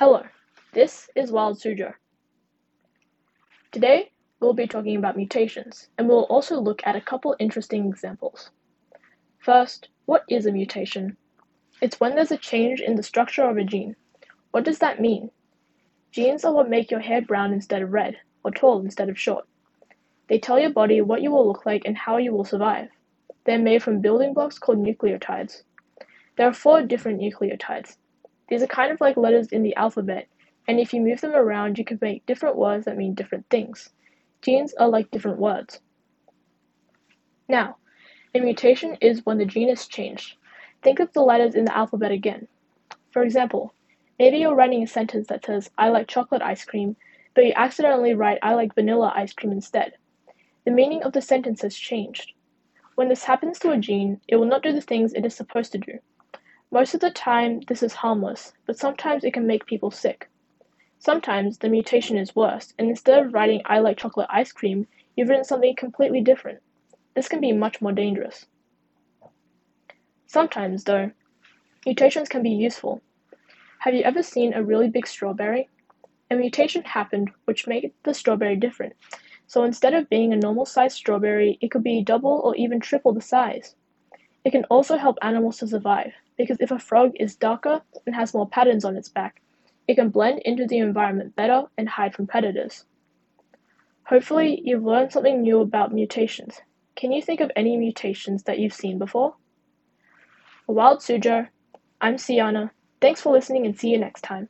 Hello, this is Wild Suzhou. Today, we'll be talking about mutations, and we'll also look at a couple interesting examples. First, what is a mutation? It's when there's a change in the structure of a gene. What does that mean? Genes are what make your hair brown instead of red, or tall instead of short. They tell your body what you will look like and how you will survive. They're made from building blocks called nucleotides. There are four different nucleotides. These are kind of like letters in the alphabet, and if you move them around, you can make different words that mean different things. Genes are like different words. Now, a mutation is when the gene is changed. Think of the letters in the alphabet again. For example, maybe you're writing a sentence that says, I like chocolate ice cream, but you accidentally write, I like vanilla ice cream instead. The meaning of the sentence has changed. When this happens to a gene, it will not do the things it is supposed to do. Most of the time, this is harmless, but sometimes it can make people sick. Sometimes the mutation is worse, and instead of writing I like chocolate ice cream, you've written something completely different. This can be much more dangerous. Sometimes, though, mutations can be useful. Have you ever seen a really big strawberry? A mutation happened which made the strawberry different. So instead of being a normal sized strawberry, it could be double or even triple the size. It can also help animals to survive, because if a frog is darker and has more patterns on its back, it can blend into the environment better and hide from predators. Hopefully, you've learned something new about mutations. Can you think of any mutations that you've seen before? For Wild Suzhou, I'm Siana. Thanks for listening and see you next time.